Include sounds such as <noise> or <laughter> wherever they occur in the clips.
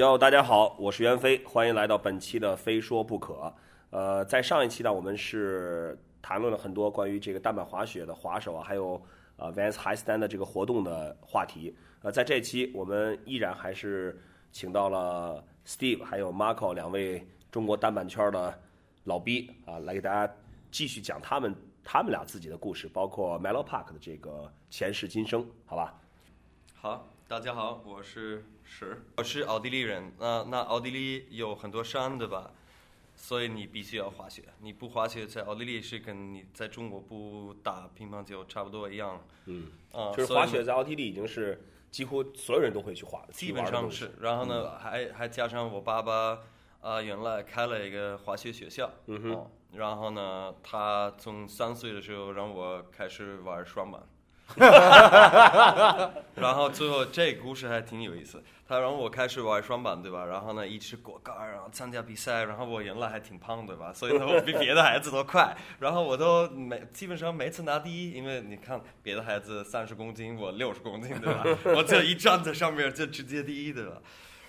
哟，大家好，我是袁飞，欢迎来到本期的《非说不可》。呃，在上一期呢，我们是谈论了很多关于这个单板滑雪的滑手啊，还有呃 Vans High Stand 的这个活动的话题。呃，在这一期，我们依然还是请到了 Steve 还有 Marco 两位中国单板圈的老逼啊，来给大家继续讲他们他们俩自己的故事，包括 Melo Park 的这个前世今生，好吧？好，大家好，我是石，我是奥地利人。那那奥地利有很多山，对吧？所以你必须要滑雪。你不滑雪，在奥地利是跟你在中国不打乒乓球差不多一样。嗯，啊，就是滑雪在奥地利已经是几乎所有人都会去滑，基本上是。然后呢，还还加上我爸爸啊、原来开了一个滑雪学校。嗯哼哦然后呢，他从三岁的时候让我开始玩双板。<laughs> 然后最后这个故事还挺有意思，他让我开始玩双板，对吧？然后呢，一直过杆，然后参加比赛。然后我原来还挺胖，对吧？所以呢，我比别的孩子都快。然后我都每基本上每次拿第一，因为你看别的孩子三十公斤，我六十公斤，对吧？<laughs> 我就一站在上面就直接第一，对吧？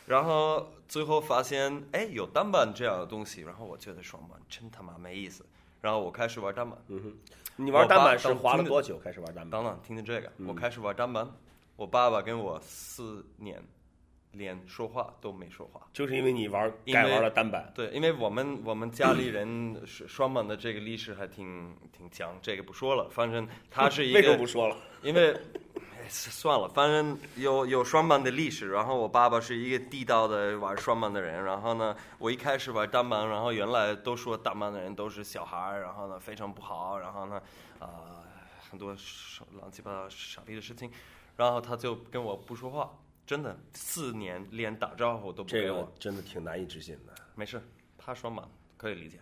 然后最后发现，哎，有单板这样的东西，然后我觉得双板真他妈没意思。然后我开始玩单板。你玩单板是滑了多久开始玩单板？等等，听听这个，我开始玩单板，我爸爸跟我四年连说话都没说话。就是因为你玩改玩了单板，对，因为我们我们家里人是双板的这个历史还挺挺强，这个不说了。反正他是一 <laughs> 为什么个不说了？因为哎算了，反正有有双板的历史。然后我爸爸是一个地道的玩双板的人。然后呢，我一开始玩单板，然后原来都说单板的人都是小孩儿，然后呢非常不好，然后呢啊、很多乱七八糟傻逼的事情。然后他就跟我不说话，真的四年连打招呼都不给我。个真的挺难以置信的。没事，他双板可以理解。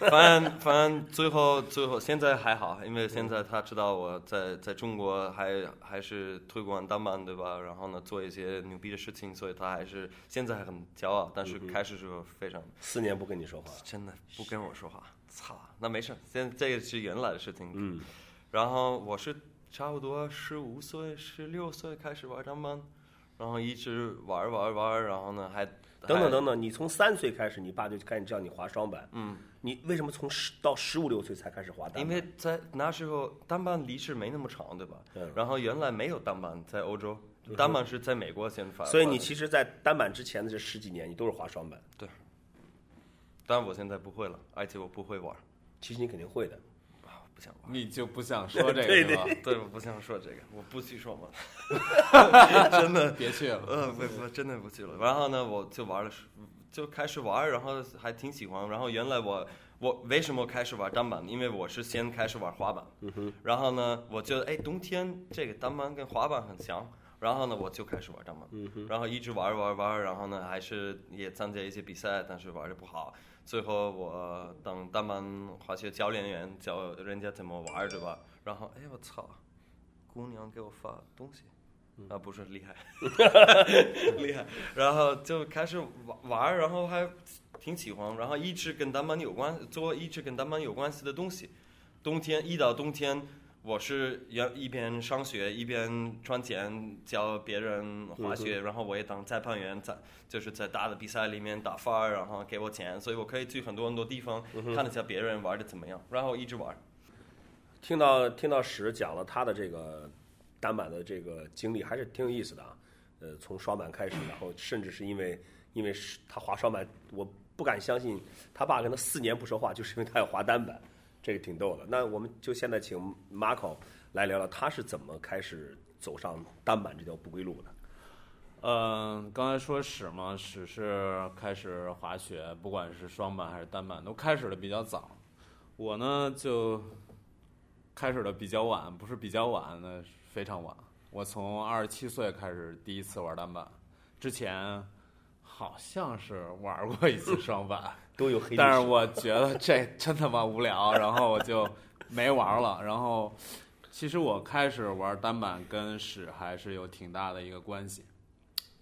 反正 <laughs> 反正最后最后现在还好，因为现在他知道我在在中国还还是推广单板对吧？然后呢做一些牛逼的事情，所以他还是现在还很骄傲，但是开始时候非常四年不跟你说话，真的不跟我说话，操，那没事，现在这个是原来的事情。嗯，然后我是差不多十五岁、十六岁开始玩单板，然后一直玩玩玩，然后呢还还等等等等，你从三岁开始，你爸就开始叫你滑双板，嗯。你为什么从十到十五六岁才开始滑单板？因为在那时候单板历史没那么长，对吧？嗯然后原来没有单板在欧洲，单板是在美国先发。所以你其实，在单板之前的这十几年，你都是滑双板。对但我现在不会了，而且我不会玩，其实你肯定会的。啊，我不想玩。你就不想说 <laughs> 这个对是吧？对，我不想说这个，我不去说嘛。<laughs> 真的，<laughs> 别去了。嗯，不不，真的不去了。然后呢，我就玩了十，就开始玩，然后还挺喜欢。然后原来我我为什么开始玩单板？因为我是先开始玩滑板，然后呢，我觉得哎，冬天这个单板跟滑板很像。然后呢，我就开始玩单板，然后一直玩玩玩，然后呢，还是也参加一些比赛，但是玩的不好。最后我当单板滑雪教练员，教人家怎么玩，对吧？然后哎，我操，姑娘给我发东西，啊，不是厉害，厉害，然后就开始玩玩，然后还挺喜欢，然后一直跟单板有关，做一直跟单板有关系的东西。冬天一到冬天，我是要一边上学一边赚钱教别人滑雪，然后我也当裁判员，在就是在大的比赛里面打分儿，然后给我钱，所以我可以去很多很多地方看一下别人玩的怎么样，然后一直玩。听到听到史讲了他的这个单板的这个经历，还是挺有意思的啊。呃，从双板开始，<coughs> 然后甚至是因为因为是他滑双板，我不敢相信他爸跟他四年不说话，就是因为他要滑单板，这个挺逗的。那我们就现在请 Marco 来聊聊他是怎么开始走上单板这条不归路的。嗯，刚才说史嘛，史是开始滑雪，不管是双板还是单板，都开始的比较早。我呢就开始的比较晚，不是比较晚，那非常晚。我从二十七岁开始第一次玩单板，之前好像是玩过一次双板，<laughs> 都有黑，但是我觉得这真他妈无聊，然后我就没玩了。<laughs> 然后，其实我开始玩单板跟史还是有挺大的一个关系，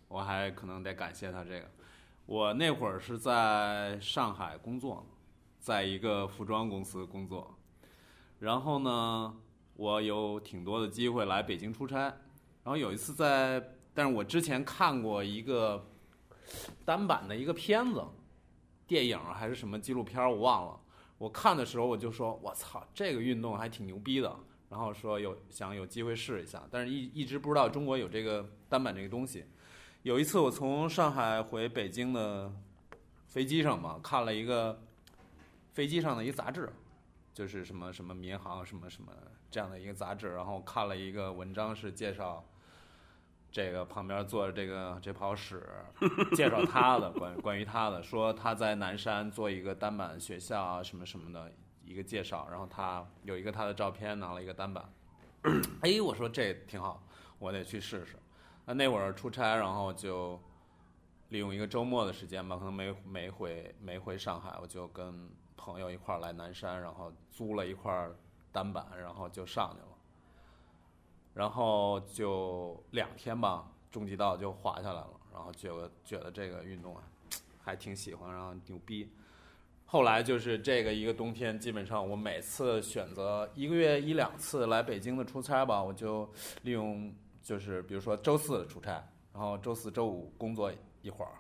我还可能得感谢他这个。我那会儿是在上海工作，在一个服装公司工作，然后呢，我有挺多的机会来北京出差。然后有一次在，但是我之前看过一个单板的一个片子，电影还是什么纪录片，我忘了。我看的时候我就说，我操，这个运动还挺牛逼的。然后说有想有机会试一下，但是一一直不知道中国有这个单板这个东西。有一次我从上海回北京的飞机上嘛，看了一个飞机上的一个杂志，就是什么什么民航什么什么这样的一个杂志，然后看了一个文章是介绍这个旁边坐着这个这泡屎，介绍他的关关于他的，说他在南山做一个单板学校啊什么什么的一个介绍，然后他有一个他的照片拿了一个单板，哎，我说这挺好，我得去试试。那那会儿出差，然后就利用一个周末的时间吧，可能没没回没回上海，我就跟朋友一块儿来南山，然后租了一块单板，然后就上去了。然后就两天吧，中级道就滑下来了，然后觉得觉得这个运动啊，<tsk> 还挺喜欢，然后牛逼。后来就是这个一个冬天，基本上我每次选择一个月一两次来北京的出差吧，我就利用就是比如说周四出差，然后周四周五工作一会儿，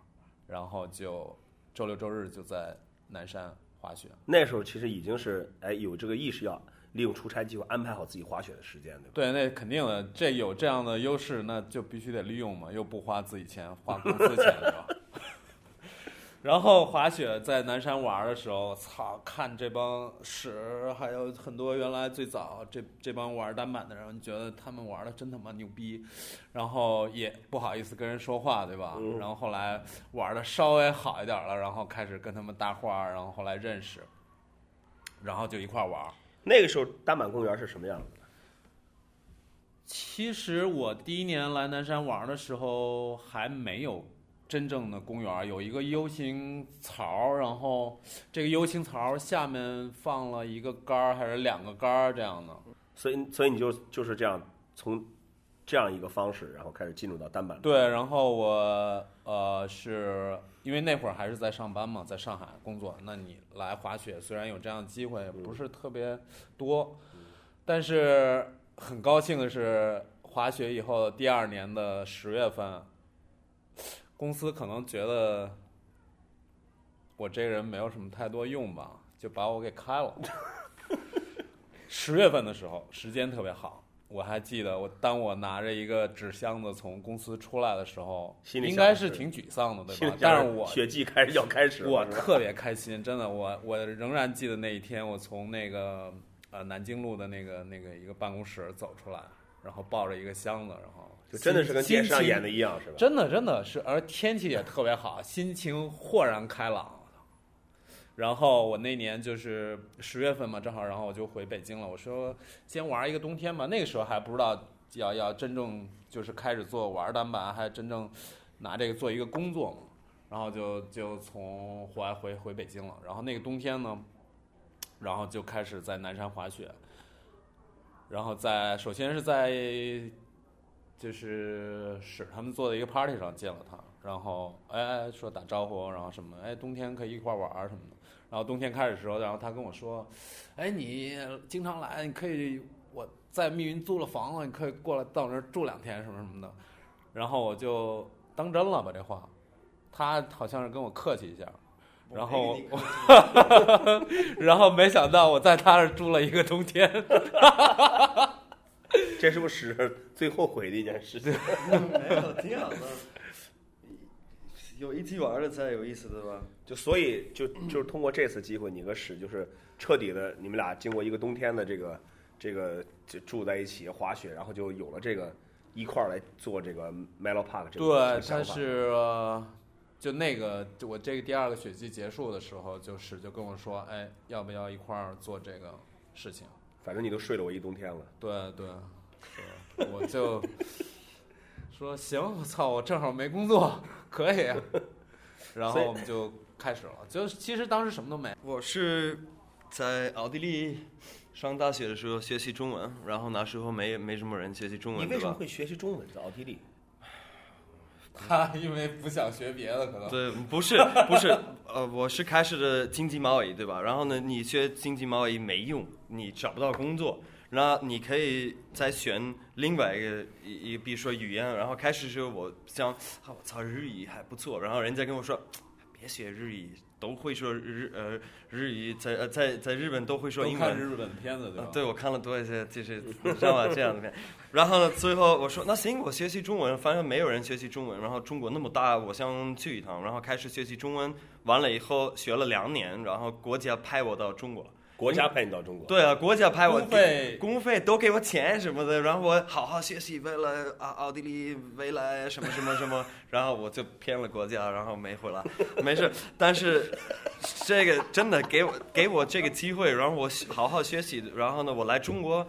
然后就周六周日就在南山滑雪。那时候其实已经是哎有这个意识，要利用出差机会安排好自己滑雪的时间，对吧？对，那肯定的，这有这样的优势，那就必须得利用嘛，又不花自己钱，花公司钱，是吧？<laughs> 然后滑雪在南山玩的时候，操，看这帮屎，还有很多原来最早这这帮玩单板的人，你觉得他们玩的真他妈牛逼，然后也不好意思跟人说话，对吧？然后后来玩的稍微好一点了，然后开始跟他们搭话，然后后来认识，然后就一块玩。那个时候单板公园是什么样子的？其实我第一年来南山玩的时候还没有真正的公园，有一个 U 型槽，然后这个 U 型槽下面放了一个杆儿还是两个杆儿这样的。所以所以你就就是这样从这样一个方式，然后开始进入到单板。对，然后我呃是因为那会儿还是在上班嘛，在上海工作，那你来滑雪虽然有这样的机会，不是特别多，但是很高兴的是，滑雪以后第二年的十月份，公司可能觉得我这个人没有什么太多用吧，就把我给开了。十月份的时候，时间特别好。我还记得，我当我拿着一个纸箱子从公司出来的时候，心里应该是挺沮丧的，对吧？但是我雪季开始要开始了，我特别开心，真的，我我仍然记得那一天，我从那个呃南京路的那个那个一个办公室走出来，然后抱着一个箱子，然后就真的是跟电视上演的，一样，是吧？真的真的是，而天气也特别好，心情豁然开朗。然后我那年就是十月份嘛，正好，然后我就回北京了。我说先玩一个冬天吧，那个时候还不知道要要真正就是开始做玩单板，还真正拿这个做一个工作嘛。然后就就从户外回回北京了。然后那个冬天呢，然后就开始在南山滑雪。然后在首先是在就是史他们做的一个 party 上见了他，然后哎说打招呼，然后什么哎冬天可以一块玩儿什么的。然后冬天开始的时候，然后他跟我说，哎你经常来，你可以我在密云租了房子，你可以过来到我那儿住两天什么什么的。然后我就当真了吧这话，他好像是跟我客气一下，然后 <laughs> 然后没想到我在他那儿住了一个冬天。<laughs> 这是不是最后悔的一件事情？<laughs> 没有，挺好的。有一起玩的才有意思，对吧？就所以就就是通过这次机会，你和史就是彻底的，你们俩经过一个冬天的这个这个就住在一起滑雪，然后就有了这个一块儿来做这个 Melo Park 这个对，想法但是、呃就那个，就我这个第二个雪季结束的时候，就史就跟我说，哎，要不要一块儿做这个事情？反正你都睡了我一冬天了。对对，是我就说行，我操，我正好没工作，<laughs> 可以。<laughs> 然后我们就开始了，就其实当时什么都没，我是在奥地利上大学的时候学习中文，然后那时候没没什么人学习中文，你为什么？会学习中文在奥地利？<laughs> 他因为不想学别的，可能对，不是不是，呃，我是开始的经济贸易，对吧？然后呢，你学经济贸易没用，你找不到工作。那你可以再选另外一个一一比如说语言，然后开始时候我想，啊我操日语还不错，然后人家跟我说，别学日语，都会说日呃日语，在呃在在日本都会说英文。日本片子对吧？对，我看了多一些，就是你知道吗？这样的片。然后呢，最后我说那行，我学习中文，反正没有人学习中文。然后中国那么大，我想去一趟。然后开始学习中文，完了以后学了两年，然后国家派我到中国。国家派你到中国，对啊，国家派我公费公费都给我钱什么的，然后我好好学习，为了啊奥地利未来什么什么什么，<laughs> 然后我就骗了国家，然后没回来，<laughs> 没事。但是这个真的给我给我这个机会，然后我好好学习，然后呢，我来中国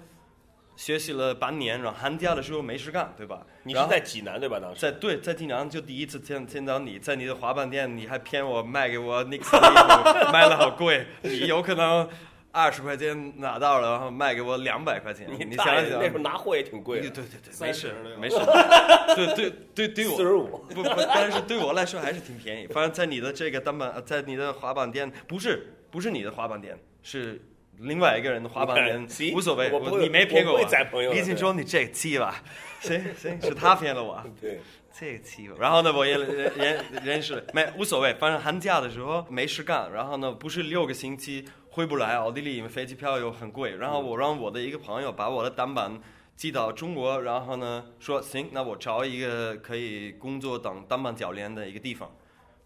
学习了半年，然后寒假的时候没事干，对吧？你是在济南对吧？当时在对在济南就第一次见见到你，在你的滑板店，你还骗我卖给我那个衣服，卖的好贵，你有可能二十块钱拿到了，然后卖给我两百块钱，你想大爷想那时候拿货也挺贵的，对对对对，没事30那个没事，<laughs> 对对对对我四十五。不不，但是对我来说还是挺便宜。反正在你的这个单板，呃在你的滑板店，不是不是你的滑板店，是另外一个人的滑板店？无所谓，你没骗过我不会宰朋友的你已经说你这个气吧，行行，是他骗了我。<laughs> 对，这个气，然后呢，我也认认认识了，没无所谓，反正寒假的时候没事干，然后呢，不是六个星期回不来奥地利，因为飞机票又很贵，然后我让我的一个朋友把我的单板寄到中国，然后呢说行，那我找一个可以工作当单板教练的一个地方，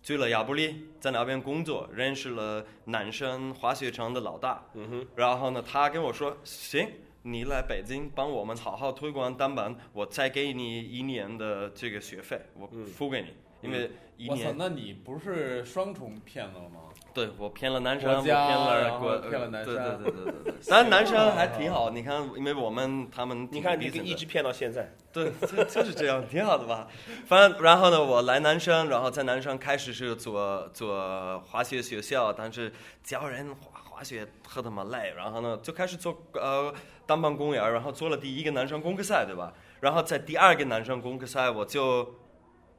去了亚布力，在那边工作，认识了南山滑雪场的老大，嗯哼，然后呢，他跟我说行。你来北京帮我们好好推广单板，我再给你一年的这个学费，我付给你，因为一我操年，那你不是双重骗子了吗？对我骗了南山，我骗了国，骗了南对山对对对对对。但南山还挺好，你看，因为我们他们你看你一直骗到现在，对，就就是这样，挺好的吧？<laughs> 反正然后呢，我来南山，然后在南山开始是做做滑雪学校，但是教人滑滑雪特他妈累，然后呢就开始做呃单板公园，然后做了第一个南山公开赛，对吧？然后在第二个南山公开赛，我就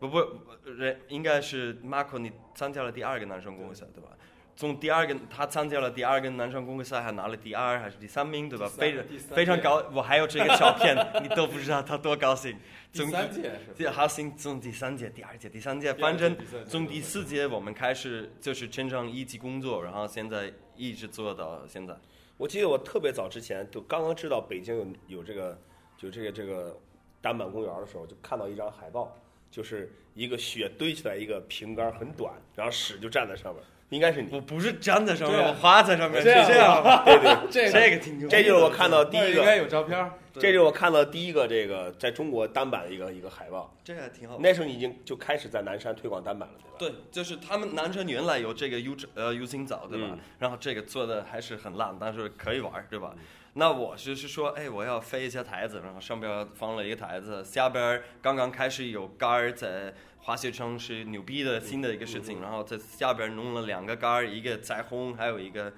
不不人应该是 Marco，你参加了第二个男生公开赛，对吧？从第二个他参加了第二个男生公开赛，还拿了第二还是第三名，对吧？非常非常高，我还有这个照片，<laughs> 你都不知道他多高兴。从第三届是吧？好像从第三届、第二届、第三届，反正从第四届我们开始就是真正一起工作，然后现在一直做到现在。我记得我特别早之前就刚刚知道北京有有这个就这个这个单板公园的时候，就看到一张海报，就是一个雪堆起来一个瓶盖很短，然后屎就站在上面，应该是你。我不是站在上面，对啊我滑在上面，这样是这样。<laughs> 对对，这这个挺牛逼的，这就是我看到第一个，应该有照片儿。这就是我看到第一个这个在中国单板的一个一个海报。这还挺好。那时候你已经就开始在南山推广单板了，对吧？对，就是他们南山原来有这个 U 呃 U 型藻，对吧？嗯然后这个做的还是很烂，但是可以玩，对吧？那我就是说，哎，我要飞一下台子，然后上边放了一个台子，下边刚刚开始有杆儿在滑雪场是牛逼的新的一个事情，然后在下边弄了两个杆儿，一个彩虹，还有一个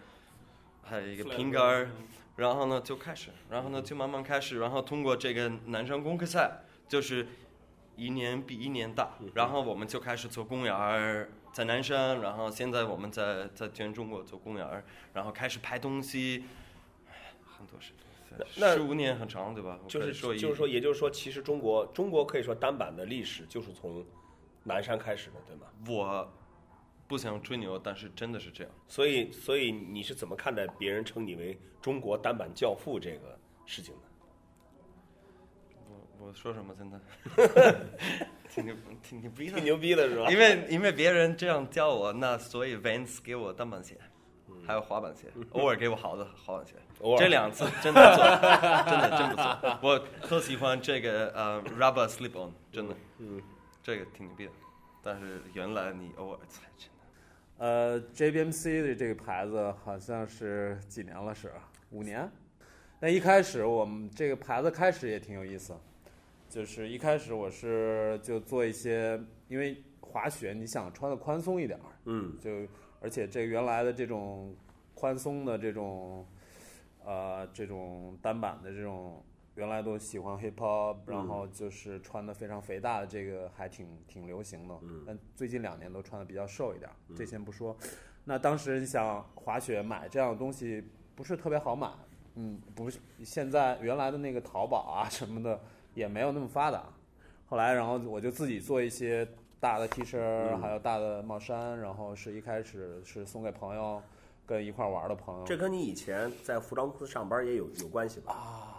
还有一个平杆儿，然后呢就开始，然后呢就慢慢开始，然后通过这个南山公开赛，就是一年比一年大，然后我们就开始做公园儿，在南山，然后现在我们在在全中国做公园儿，然后开始拍东西，唉很多事情，那十五年很长，对吧？就是说一就是说，也就是说，其实中国中国可以说单板的历史就是从南山开始的，对吗？我不想吹牛，但是真的是这样。所以，所以你是怎么看待别人称你为中国单板教父这个事情的？我我说什么真的？<laughs> 挺牛挺牛逼的挺。牛逼的是吧？因为因为别人这样叫我，那所以 Vans 给我单板鞋，还有滑板鞋，偶尔给我好的滑板鞋。偶尔这两次真的不错，真的真不错。我特喜欢这个呃 Rubber Slip On，真的，嗯，这个挺牛逼的。但是原来你偶尔才真的。呃，JBMC 的这个牌子好像是几年了是五年。那一开始我们这个牌子开始也挺有意思，就是一开始我是就做一些，因为滑雪你想穿的宽松一点儿，嗯，就而且这原来的这种宽松的这种呃这种单板的这种，原来都喜欢 hip hop，然后就是穿的非常肥大的这个还挺挺流行的，但最近两年都穿的比较瘦一点儿，这先不说。那当时你想滑雪买这样的东西不是特别好买，嗯，不是现在原来的那个淘宝啊什么的也没有那么发达。后来，然后我就自己做一些大的 T 恤，嗯还有大的帽衫，然后是一开始是送给朋友，跟一块玩的朋友。这跟你以前在服装公司上班也有有关系吧？啊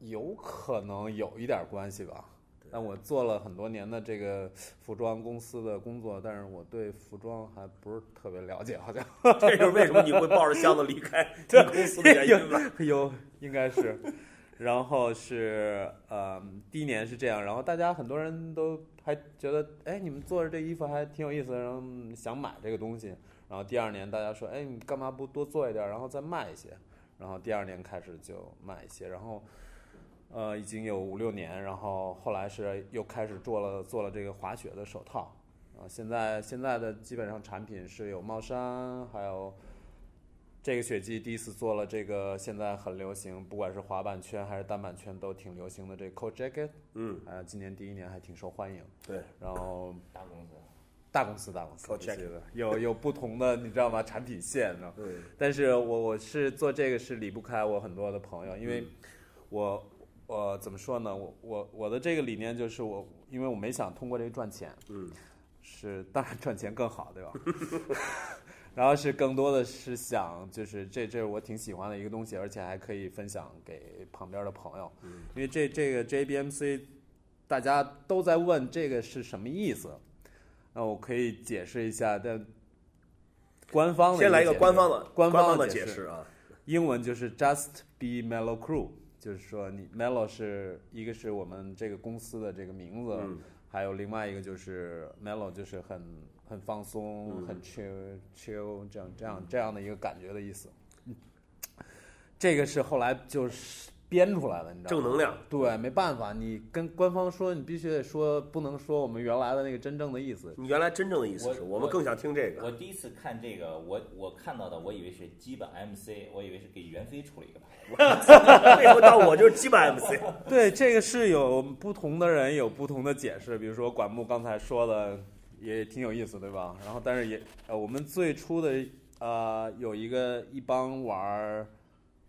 有可能有一点关系吧。但我做了很多年的这个服装公司的工作，但是我对服装还不是特别了解，好像这就是为什么你会抱着箱子离开 <laughs> 这公司的原因吧？有应该是。然后是呃，第一年是这样，然后大家很多人都还觉得，哎，你们做的这衣服还挺有意思，然后想买这个东西。然后第二年大家说，哎，你干嘛不多做一点，然后再卖一些？然后第二年开始就卖一些，然后呃已经有五六年，然后后来是又开始做了做了这个滑雪的手套，啊，现在现在的基本上产品是有帽衫，还有这个雪季第一次做了这个现在很流行，不管是滑板圈还是单板圈都挺流行的这个 coat jacket，嗯，呃，今年第一年还挺受欢迎，对，然后大公司。大公司大公司 Coat 必须的有有不同的你知道吗产品线呢？对，但是我我是做这个是离不开我很多的朋友，因为我我怎么说呢？我我我的这个理念就是我，因为我没想通过这个赚钱，嗯，是当然赚钱更好，对吧？<laughs> 然后是更多的是想，就是这这是我挺喜欢的一个东西，而且还可以分享给旁边的朋友，因为这这个 JBMC 大家都在问这个是什么意思，那我可以解释一下，但官方的先来一个官方的官方的解释。啊。英文就是 Just Be Mellow Crew，就是说你 Mellow 是一个是我们这个公司的这个名字，嗯。还有另外一个就是 Mellow，就是很很放松、嗯很 chill chill 这样这样这样的一个感觉的意思。嗯这个是后来就是编出来的，你知道吗？正能量。对，没办法，你跟官方说，你必须得说，不能说我们原来的那个真正的意思。你原来真正的意思是我们更想听这个。我第一次看这个，我我看到的，我以为是基本 MC，我以为是给袁飞出了一个牌。<laughs> 为什么到我就是基本 MC？对，这个是有不同的人有不同的解释，比如说管木刚才说的也挺有意思，对吧？然后但是也呃，我们最初的呃有一个一帮玩儿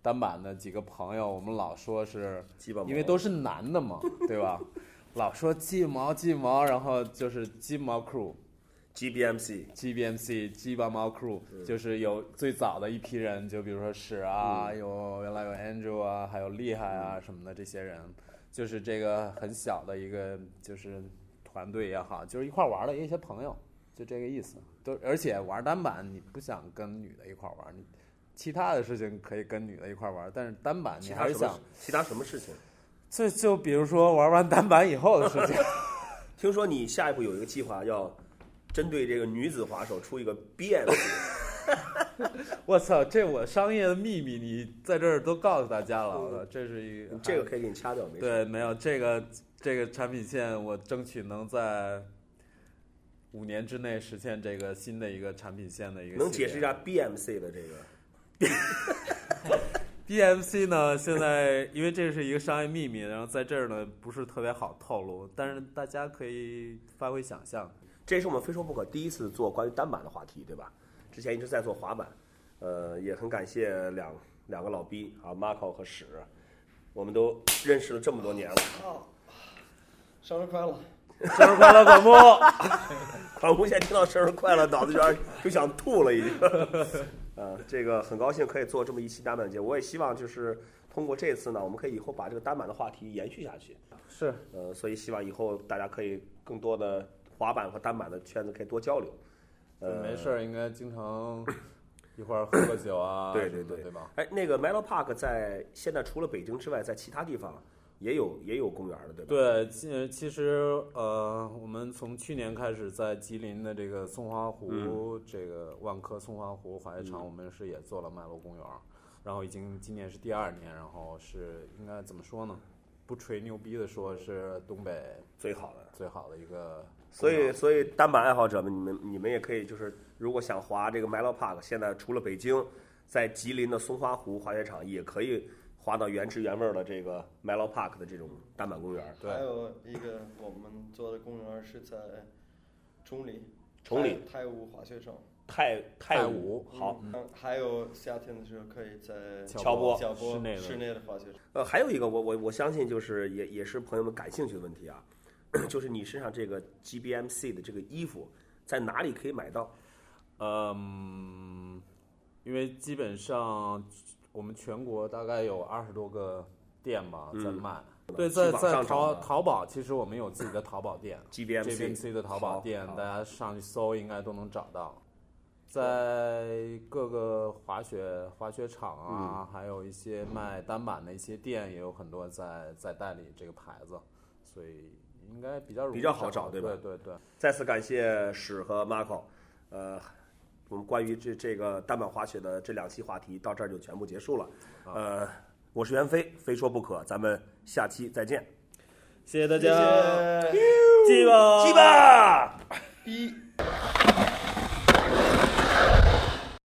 单板的几个朋友，我们老说是因为都是男的嘛，<laughs> 对吧？老说鸡毛鸡毛，然后就是鸡毛 crew。GBMC，GBMC 鸡巴毛 crew 就是有最早的一批人，就比如说史啊，有原来有 Andrew 啊，还有厉害啊什么的这些人，就是这个很小的一个就是团队也好，就是一块玩的一些朋友，就这个意思。都而且玩单板，你不想跟女的一块玩，你其他的事情可以跟女的一块玩，但是单板你还是想，其他什么事情？这就比如说玩完单板以后的事情。<laughs> 听说你下一步有一个计划，要针对这个女子滑手出一个 BMC。<laughs> 我操，这我商业的秘密，你在这儿都告诉大家了，这是一个这个可以给你掐掉，没事。对，没有这个这个产品线，我争取能在五年之内实现这个新的一个产品线的一个。能解释一？下 BMC 的这个？<laughs> BMC 呢，现在因为这是一个商业秘密，然后在这儿呢不是特别好透露，但是大家可以发挥想象。这是我们非说不可第一次做关于单板的话题，对吧？之前一直在做滑板，呃，也很感谢两两个老逼啊，Marco 和史，我们都认识了这么多年了。生日快乐！生日快乐，广木！<laughs> 广木现在听到生日快乐，脑子有点就想吐了，已经。<laughs> 呃，这个很高兴可以做这么一期单板节，我也希望就是通过这次呢，我们可以以后把这个单板的话题延续下去。是，呃，所以希望以后大家可以更多的滑板和单板的圈子可以多交流。呃，没事。儿，应该经常一块儿喝个酒啊，对对对对吧？哎，那个 Melo Park 在现在除了北京之外，在其他地方也有也有公园的，对吧？对，其其实呃，我们从去年开始在吉林的这个松花湖，嗯这个万科松花湖滑雪场，我们是也做了麦乐公园儿，然后已经今年是第二年，然后是应该怎么说呢？不吹牛逼的说，是东北最好的。最好的一个所以，所以单板爱好者们，你们你们也可以就是，如果想滑这个 Melo Park，现在除了北京，在吉林的松花湖滑雪场也可以滑到原汁原味儿的这个 Melo Park 的这种单板公园。对还有一个我们做的公园是在崇礼，崇礼太太武滑雪场。泰泰泰舞。好，嗯，还有夏天的时候可以在乔波乔波室内室内的滑雪场。呃，还有一个我我我相信就是也也是朋友们感兴趣的问题啊，<coughs> 就是你身上这个 GBMC 的这个衣服在哪里可以买到？嗯，因为基本上我们全国大概有二十多个店吧在嗯。卖。对，在在淘淘宝，其实我们有自己的淘宝店 <clears throat> GBMC JBMC 的淘宝店，大家上去搜应该都能找到。在各个滑雪滑雪场嗯。啊，还有一些卖单板的一些店，也有很多在在代理这个牌子，所以应该比较容易比较好找对吧？对对对。再次感谢史和 Marco，呃，我们关于这这个单板滑雪的这两期话题到这儿就全部结束了。呃，我是袁飞，非说不可，咱们下期再见，谢谢大谢谢。记吧记吧。一